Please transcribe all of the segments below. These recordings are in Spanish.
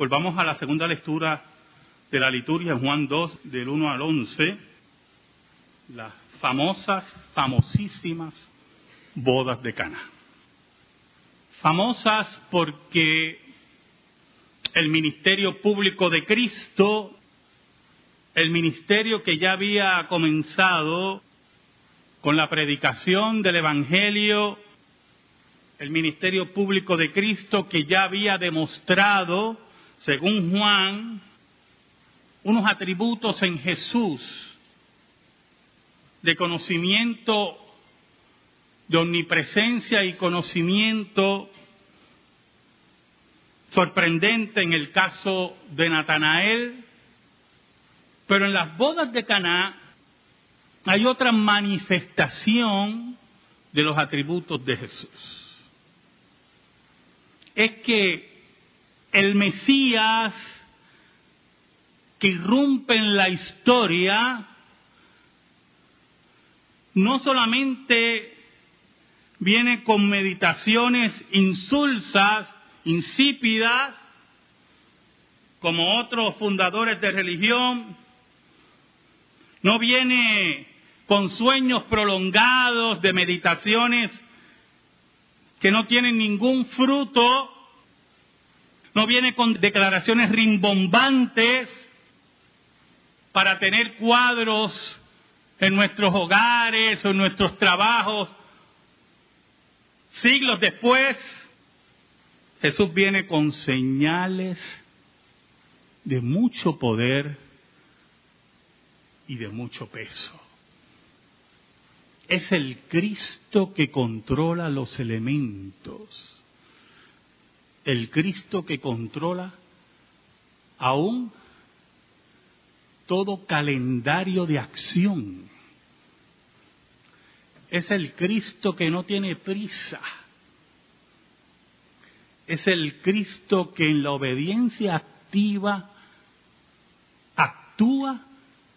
Pues vamos a la segunda lectura de la liturgia, Juan 2, del 1 al 11, las famosas, famosísimas bodas de Cana. Famosas porque el ministerio público de Cristo, el ministerio que ya había comenzado con la predicación del Evangelio, el ministerio público de Cristo que ya había demostrado, según Juan, unos atributos en Jesús de conocimiento, de omnipresencia y conocimiento sorprendente en el caso de Natanael, pero en las bodas de Caná hay otra manifestación de los atributos de Jesús. Es que el Mesías que irrumpe en la historia no solamente viene con meditaciones insulsas, insípidas, como otros fundadores de religión, no viene con sueños prolongados de meditaciones que no tienen ningún fruto, no viene con declaraciones rimbombantes para tener cuadros en nuestros hogares o en nuestros trabajos. Siglos después, Jesús viene con señales de mucho poder y de mucho peso. Es el Cristo que controla los elementos. El Cristo que controla aún todo calendario de acción. Es el Cristo que no tiene prisa. Es el Cristo que en la obediencia activa actúa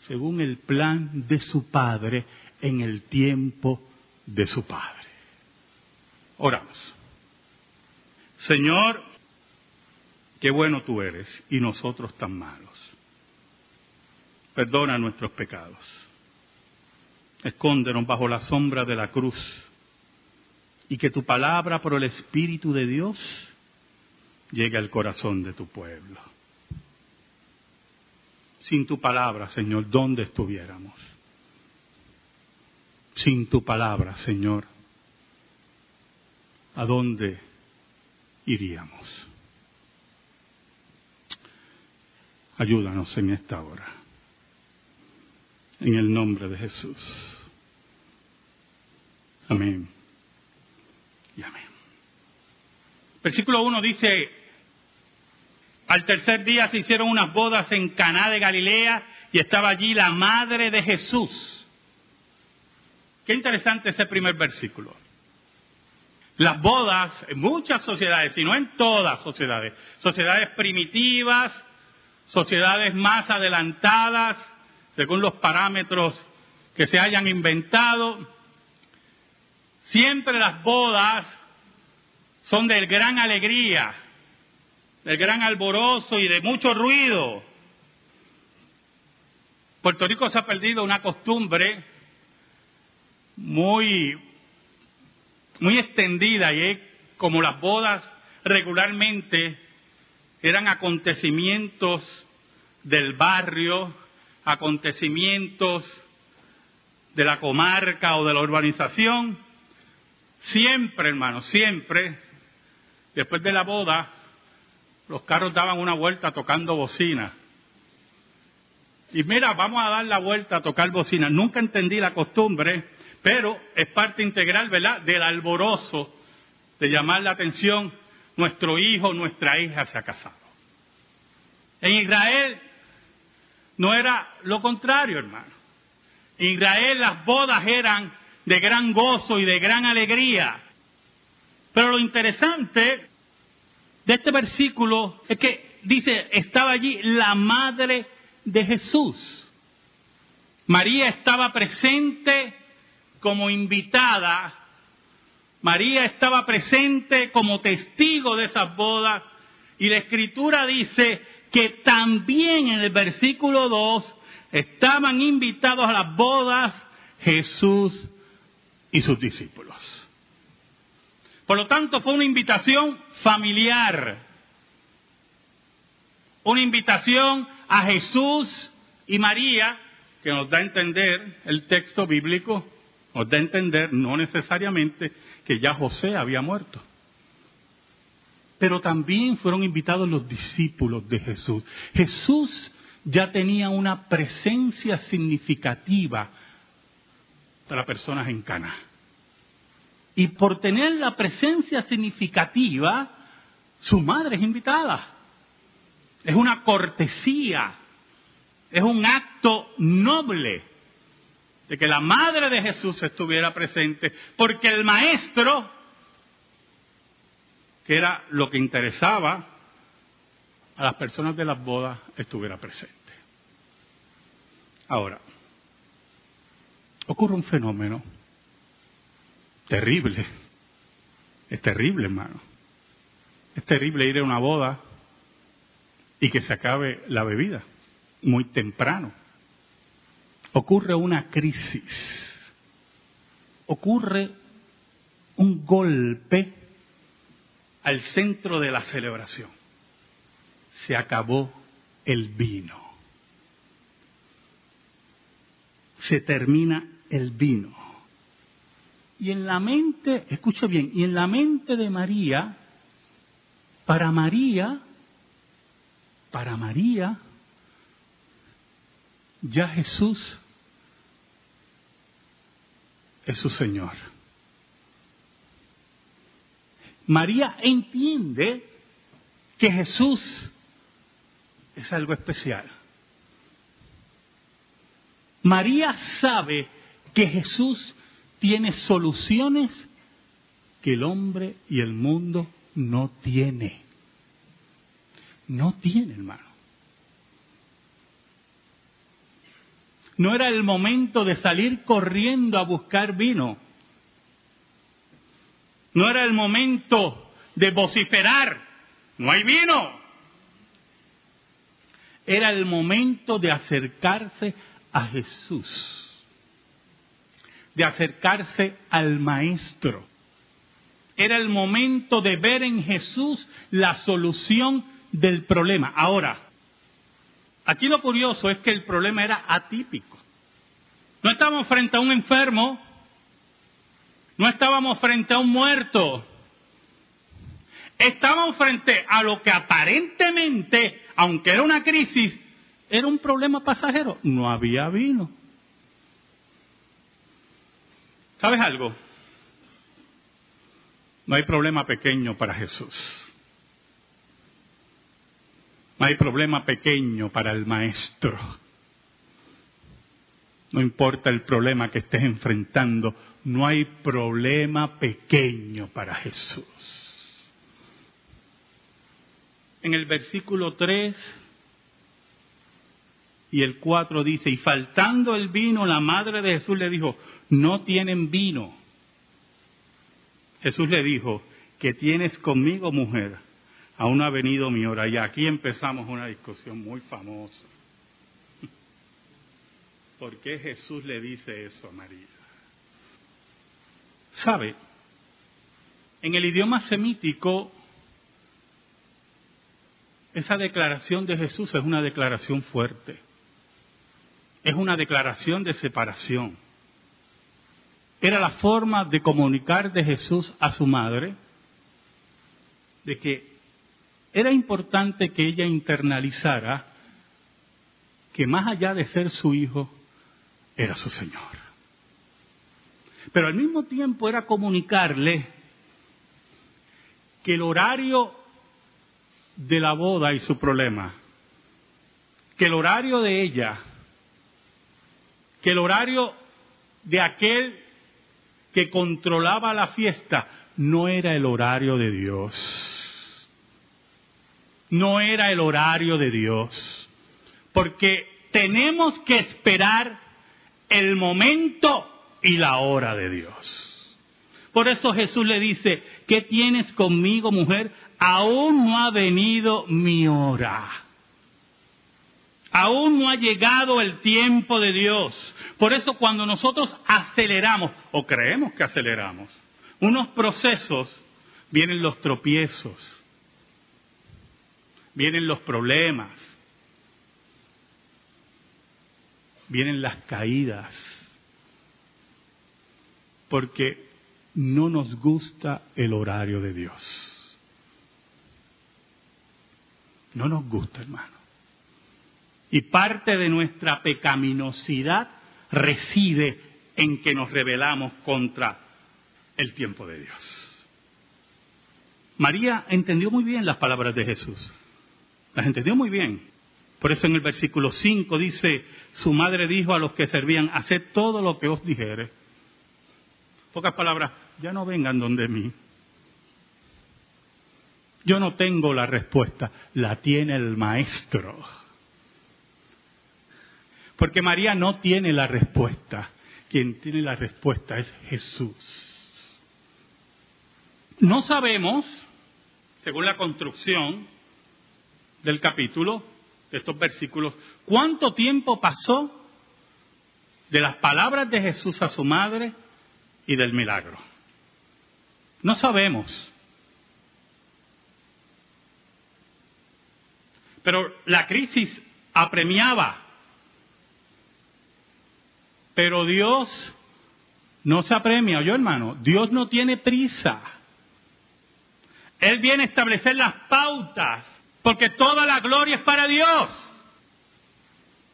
según el plan de su Padre en el tiempo de su Padre. Oramos. Señor, qué bueno tú eres y nosotros tan malos perdona nuestros pecados. Escóndenos bajo la sombra de la cruz y que tu palabra por el Espíritu de Dios llegue al corazón de tu pueblo. Sin tu palabra, Señor, ¿dónde estuviéramos? Sin tu palabra, Señor, ¿a dónde iríamos? Ayúdanos en esta hora en el nombre de Jesús. Amén. Y amén. Versículo 1 dice, al tercer día se hicieron unas bodas en Caná de Galilea y estaba allí la madre de Jesús. Qué interesante ese primer versículo. Las bodas en muchas sociedades, y no en todas sociedades, sociedades primitivas, sociedades más adelantadas, según los parámetros que se hayan inventado. Siempre las bodas son de gran alegría, de gran alborozo y de mucho ruido. Puerto Rico se ha perdido una costumbre muy, muy extendida y es como las bodas regularmente eran acontecimientos del barrio, acontecimientos de la comarca o de la urbanización, siempre, hermano, siempre, después de la boda, los carros daban una vuelta tocando bocina. Y mira, vamos a dar la vuelta a tocar bocina. Nunca entendí la costumbre, pero es parte integral, ¿verdad?, del alborozo de llamar la atención, nuestro hijo, nuestra hija se ha casado. En Israel no era lo contrario, hermano. En Israel las bodas eran de gran gozo y de gran alegría. Pero lo interesante de este versículo es que dice, estaba allí la madre de Jesús. María estaba presente como invitada. María estaba presente como testigo de esas bodas. Y la escritura dice que también en el versículo 2 estaban invitados a las bodas Jesús y sus discípulos. Por lo tanto, fue una invitación familiar, una invitación a Jesús y María, que nos da a entender el texto bíblico, nos da a entender no necesariamente que ya José había muerto. Pero también fueron invitados los discípulos de Jesús. Jesús ya tenía una presencia significativa para personas en Cana. Y por tener la presencia significativa, su madre es invitada. Es una cortesía, es un acto noble de que la madre de Jesús estuviera presente, porque el maestro, que era lo que interesaba a las personas de las bodas, estuviera presente. Ahora, ocurre un fenómeno terrible. Es terrible, hermano. Es terrible ir a una boda y que se acabe la bebida muy temprano. Ocurre una crisis. Ocurre un golpe al centro de la celebración. Se acabó el vino. Se termina el vino. Y en la mente, escucha bien, y en la mente de María, para María, para María, ya Jesús es su Señor. María entiende que Jesús es algo especial. María sabe que Jesús tiene soluciones que el hombre y el mundo no tiene. No tiene, hermano. No era el momento de salir corriendo a buscar vino. No era el momento de vociferar. No hay vino. Era el momento de acercarse a Jesús de acercarse al Maestro. Era el momento de ver en Jesús la solución del problema. Ahora, aquí lo curioso es que el problema era atípico. No estábamos frente a un enfermo, no estábamos frente a un muerto, estábamos frente a lo que aparentemente, aunque era una crisis, era un problema pasajero. No había vino. ¿Sabes algo? No hay problema pequeño para Jesús. No hay problema pequeño para el Maestro. No importa el problema que estés enfrentando, no hay problema pequeño para Jesús. En el versículo 3 y el 4 dice, y faltando el vino, la madre de Jesús le dijo, no tienen vino. Jesús le dijo, que tienes conmigo mujer, aún ha venido mi hora. Y aquí empezamos una discusión muy famosa. ¿Por qué Jesús le dice eso a María? ¿Sabe? En el idioma semítico, esa declaración de Jesús es una declaración fuerte es una declaración de separación. Era la forma de comunicar de Jesús a su madre de que era importante que ella internalizara que más allá de ser su hijo, era su Señor. Pero al mismo tiempo era comunicarle que el horario de la boda y su problema, que el horario de ella que el horario de aquel que controlaba la fiesta no era el horario de Dios. No era el horario de Dios. Porque tenemos que esperar el momento y la hora de Dios. Por eso Jesús le dice, ¿qué tienes conmigo, mujer? Aún no ha venido mi hora. Aún no ha llegado el tiempo de Dios. Por eso cuando nosotros aceleramos, o creemos que aceleramos, unos procesos, vienen los tropiezos, vienen los problemas, vienen las caídas, porque no nos gusta el horario de Dios. No nos gusta, hermano. Y parte de nuestra pecaminosidad reside en que nos rebelamos contra el tiempo de Dios. María entendió muy bien las palabras de Jesús. Las entendió muy bien. Por eso en el versículo 5 dice, su madre dijo a los que servían, haced todo lo que os dijere. Pocas palabras, ya no vengan donde mí. Yo no tengo la respuesta, la tiene el maestro. Porque María no tiene la respuesta. Quien tiene la respuesta es Jesús. No sabemos, según la construcción del capítulo, de estos versículos, cuánto tiempo pasó de las palabras de Jesús a su madre y del milagro. No sabemos. Pero la crisis apremiaba pero Dios no se apremia, yo hermano, Dios no tiene prisa. Él viene a establecer las pautas, porque toda la gloria es para Dios.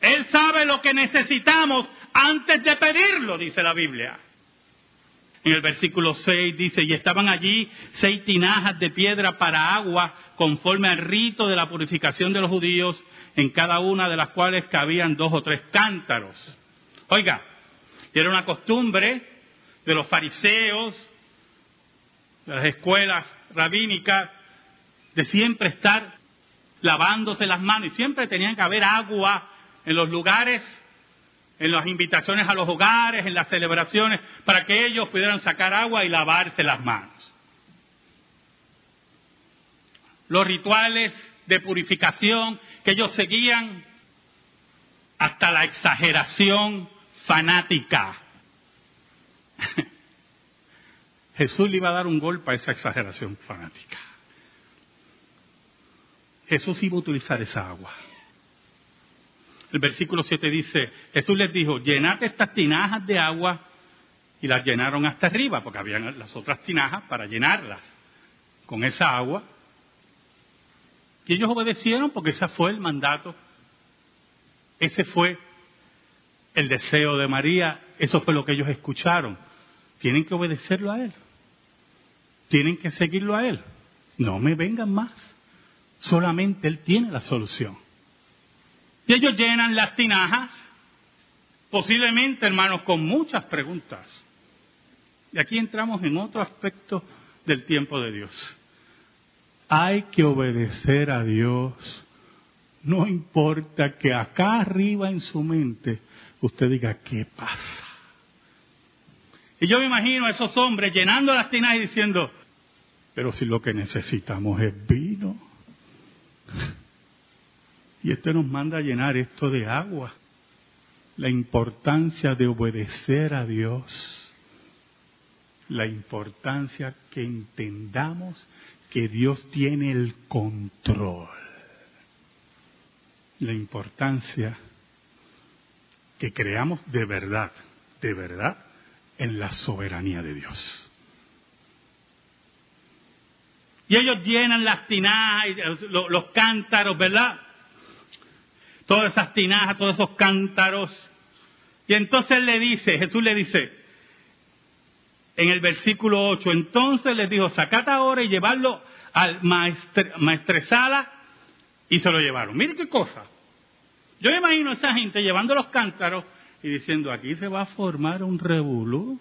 Él sabe lo que necesitamos antes de pedirlo, dice la Biblia. En el versículo 6 dice, y estaban allí seis tinajas de piedra para agua, conforme al rito de la purificación de los judíos, en cada una de las cuales cabían dos o tres cántaros. Oiga, era una costumbre de los fariseos, de las escuelas rabínicas, de siempre estar lavándose las manos y siempre tenían que haber agua en los lugares, en las invitaciones a los hogares, en las celebraciones, para que ellos pudieran sacar agua y lavarse las manos. Los rituales de purificación que ellos seguían hasta la exageración fanática. Jesús le iba a dar un golpe a esa exageración fanática. Jesús iba a utilizar esa agua. El versículo 7 dice, Jesús les dijo, llenad estas tinajas de agua y las llenaron hasta arriba, porque habían las otras tinajas para llenarlas con esa agua. Y ellos obedecieron porque ese fue el mandato. Ese fue el deseo de María, eso fue lo que ellos escucharon. Tienen que obedecerlo a Él. Tienen que seguirlo a Él. No me vengan más. Solamente Él tiene la solución. Y ellos llenan las tinajas, posiblemente, hermanos, con muchas preguntas. Y aquí entramos en otro aspecto del tiempo de Dios. Hay que obedecer a Dios. No importa que acá arriba en su mente usted diga, ¿qué pasa? Y yo me imagino a esos hombres llenando las tinas y diciendo, pero si lo que necesitamos es vino. Y este nos manda a llenar esto de agua. La importancia de obedecer a Dios. La importancia que entendamos que Dios tiene el control. La importancia que creamos de verdad, de verdad, en la soberanía de Dios. Y ellos llenan las tinajas, los, los cántaros, ¿verdad? Todas esas tinajas, todos esos cántaros. Y entonces le dice, Jesús le dice, en el versículo 8, entonces les dijo, sacad ahora y llevarlo al maestresala y se lo llevaron. Mire qué cosa. Yo imagino a esa gente llevando los cántaros y diciendo, aquí se va a formar un revolú,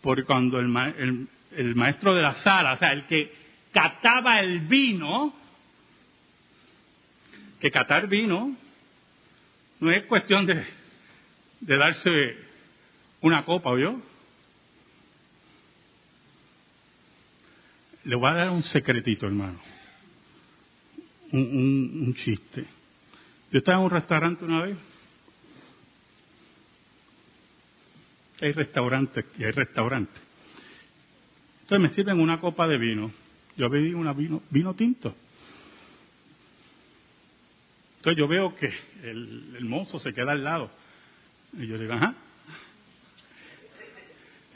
porque cuando el, el, maestro de la sala, o sea, el que cataba el vino, que catar vino no es cuestión de, darse una copa, ¿o yo? le voy a dar un secretito, hermano. Un, un chiste. Yo estaba en un restaurante una vez. Hay restaurantes y hay restaurantes. Entonces me sirven una copa de vino. Yo bebí una vino, vino tinto. Entonces yo veo que el, mozo se queda al lado. Y yo digo, ajá.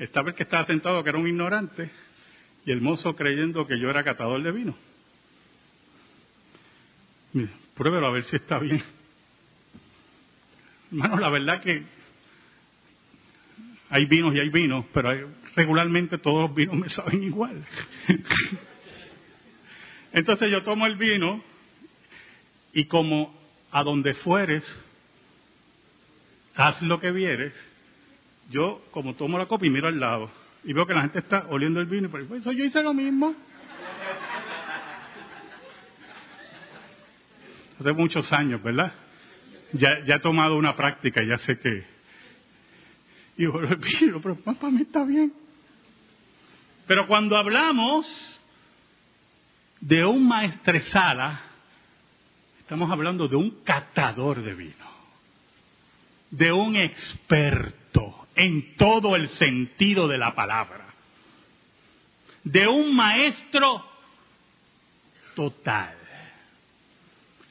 Esta vez que estaba sentado, que era un ignorante, y el mozo creyendo que yo era catador de vino. Mire, pruébelo a ver si está bien. Hermano, la verdad que hay vinos y hay vinos, pero regularmente todos los vinos me saben igual. Entonces yo tomo el vino y como a donde fueres, haz lo que vieres, yo como tomo la copa y miro al lado y veo que la gente está oliendo el vino y por eso yo hice lo mismo. Hace muchos años, ¿verdad? Ya, ya he tomado una práctica, ya sé que... Y yo, pero para mí está bien. Pero cuando hablamos de un maestresala, estamos hablando de un catador de vino, de un experto en todo el sentido de la palabra, de un maestro total.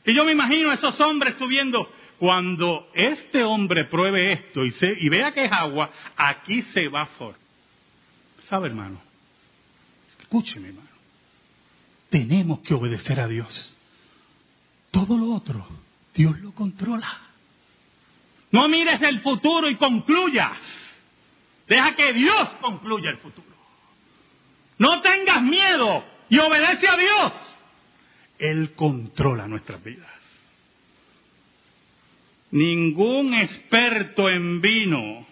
Y yo me imagino a esos hombres subiendo, cuando este hombre pruebe esto y, se, y vea que es agua, aquí se va a formar. ¿Sabe, hermano? Escúcheme, hermano. Tenemos que obedecer a Dios. Todo lo otro, Dios lo controla. No mires el futuro y concluyas. Deja que Dios concluya el futuro. No tengas miedo y obedece a Dios. Él controla nuestras vidas. Ningún experto en vino,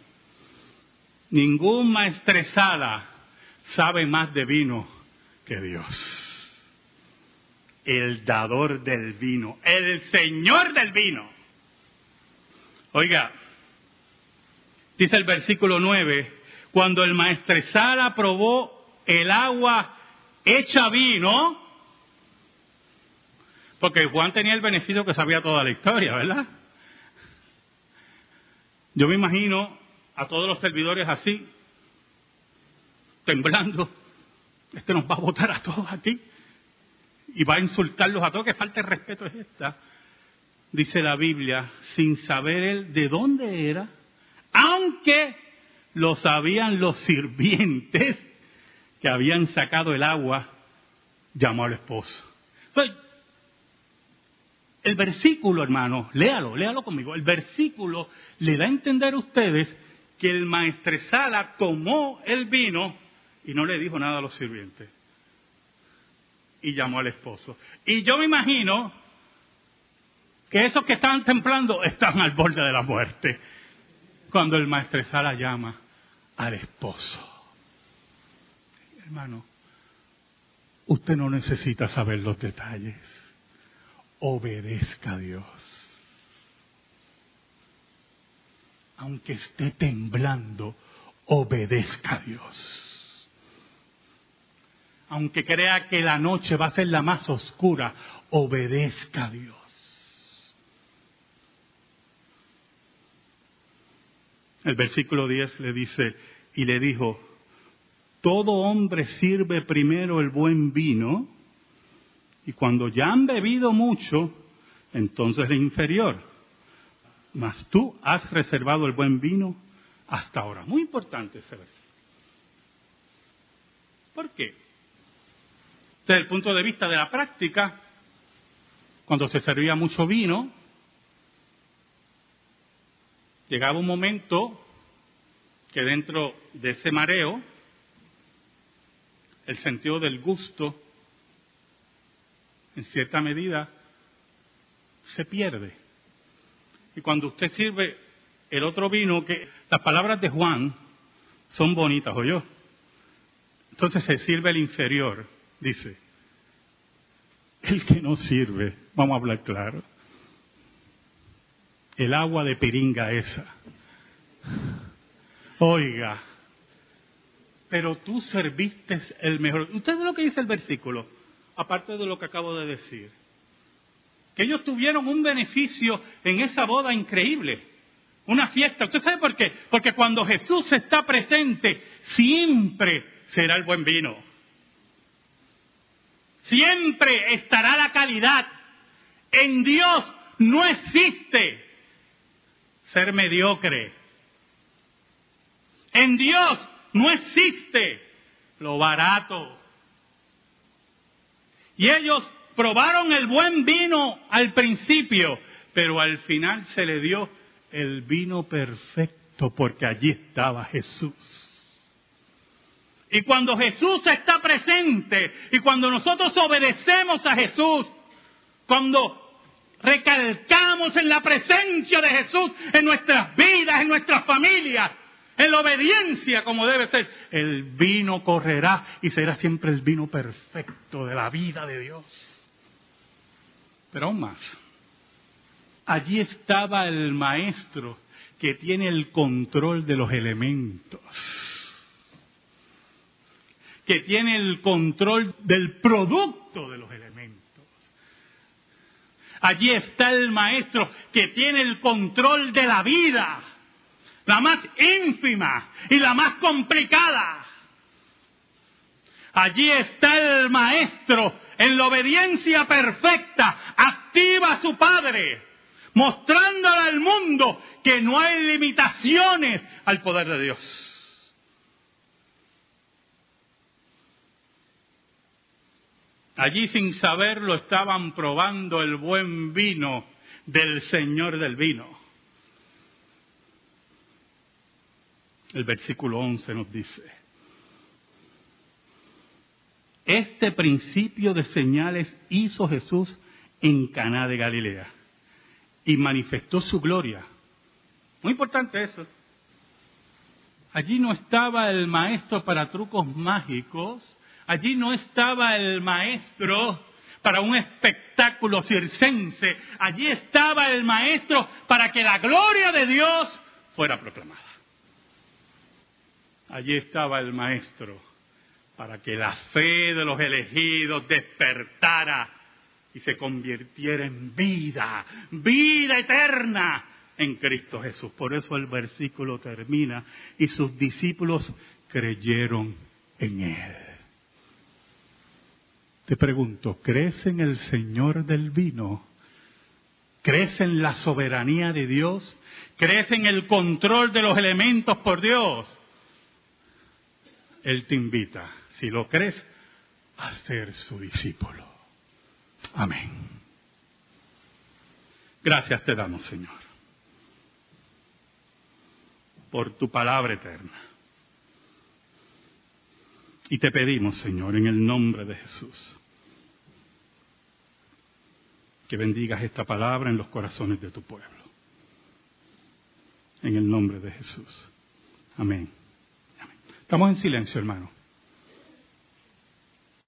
ningún maestresada sabe más de vino que Dios. El dador del vino, el Señor del vino. Oiga, dice el versículo 9, cuando el maestresala probó el agua hecha vino, porque Juan tenía el beneficio que sabía toda la historia, ¿verdad? Yo me imagino a todos los servidores así, temblando. Este nos va a votar a todos aquí y va a insultarlos a todos. Que falta de respeto es esta. Dice la Biblia, sin saber él de dónde era, aunque lo sabían los sirvientes que habían sacado el agua, llamó al esposo. el versículo, hermano, léalo, léalo conmigo. El versículo le da a entender a ustedes que el maestresala tomó el vino y no le dijo nada a los sirvientes. Y llamó al esposo. Y yo me imagino que esos que estaban templando están al borde de la muerte. Cuando el maestresala llama al esposo. Hermano, usted no necesita saber los detalles. Obedezca a Dios. Aunque esté temblando, obedezca a Dios aunque crea que la noche va a ser la más oscura, obedezca a Dios. El versículo 10 le dice, y le dijo, todo hombre sirve primero el buen vino, y cuando ya han bebido mucho, entonces el inferior. Mas tú has reservado el buen vino hasta ahora. Muy importante ese versículo. ¿Por qué? Desde el punto de vista de la práctica, cuando se servía mucho vino, llegaba un momento que dentro de ese mareo, el sentido del gusto, en cierta medida, se pierde. Y cuando usted sirve el otro vino, que las palabras de Juan son bonitas, ¿o yo? Entonces se sirve el inferior dice, el que no sirve, vamos a hablar claro, el agua de piringa esa. Oiga, pero tú serviste el mejor. ¿Ustedes lo que dice el versículo? Aparte de lo que acabo de decir. Que ellos tuvieron un beneficio en esa boda increíble. Una fiesta. ¿Usted sabe por qué? Porque cuando Jesús está presente, siempre será el buen vino. Siempre estará la calidad. En Dios no existe ser mediocre. En Dios no existe lo barato. Y ellos probaron el buen vino al principio, pero al final se le dio el vino perfecto porque allí estaba Jesús. Y cuando Jesús está presente y cuando nosotros obedecemos a Jesús, cuando recalcamos en la presencia de Jesús en nuestras vidas, en nuestras familias, en la obediencia como debe ser, el vino correrá y será siempre el vino perfecto de la vida de Dios. Pero aún más, allí estaba el maestro que tiene el control de los elementos, que tiene el control del producto de los elementos. Allí está el maestro que tiene el control de la vida la más ínfima y la más complicada. Allí está el maestro en la obediencia perfecta, activa a su padre, mostrándole al mundo que no hay limitaciones al poder de Dios. Allí sin saberlo estaban probando el buen vino del Señor del vino. El versículo 11 nos dice, este principio de señales hizo Jesús en Caná de Galilea y manifestó su gloria. Muy importante eso. Allí no estaba el maestro para trucos mágicos, allí no estaba el maestro para un espectáculo circense, allí estaba el maestro para que la gloria de Dios fuera proclamada. Allí estaba el Maestro para que la fe de los elegidos despertara y se convirtiera en vida, vida eterna en Cristo Jesús. Por eso el versículo termina y sus discípulos creyeron en Él. Te pregunto, ¿crees en el Señor del vino? ¿Crees en la soberanía de Dios? ¿Crees en el control de los elementos por Dios? Él te invita, si lo crees, a ser su discípulo. Amén. Gracias te damos, Señor, por tu palabra eterna. Y te pedimos, Señor, en el nombre de Jesús, que bendigas esta palabra en los corazones de tu pueblo. En el nombre de Jesús. Amén. Estamos en silencio, hermano.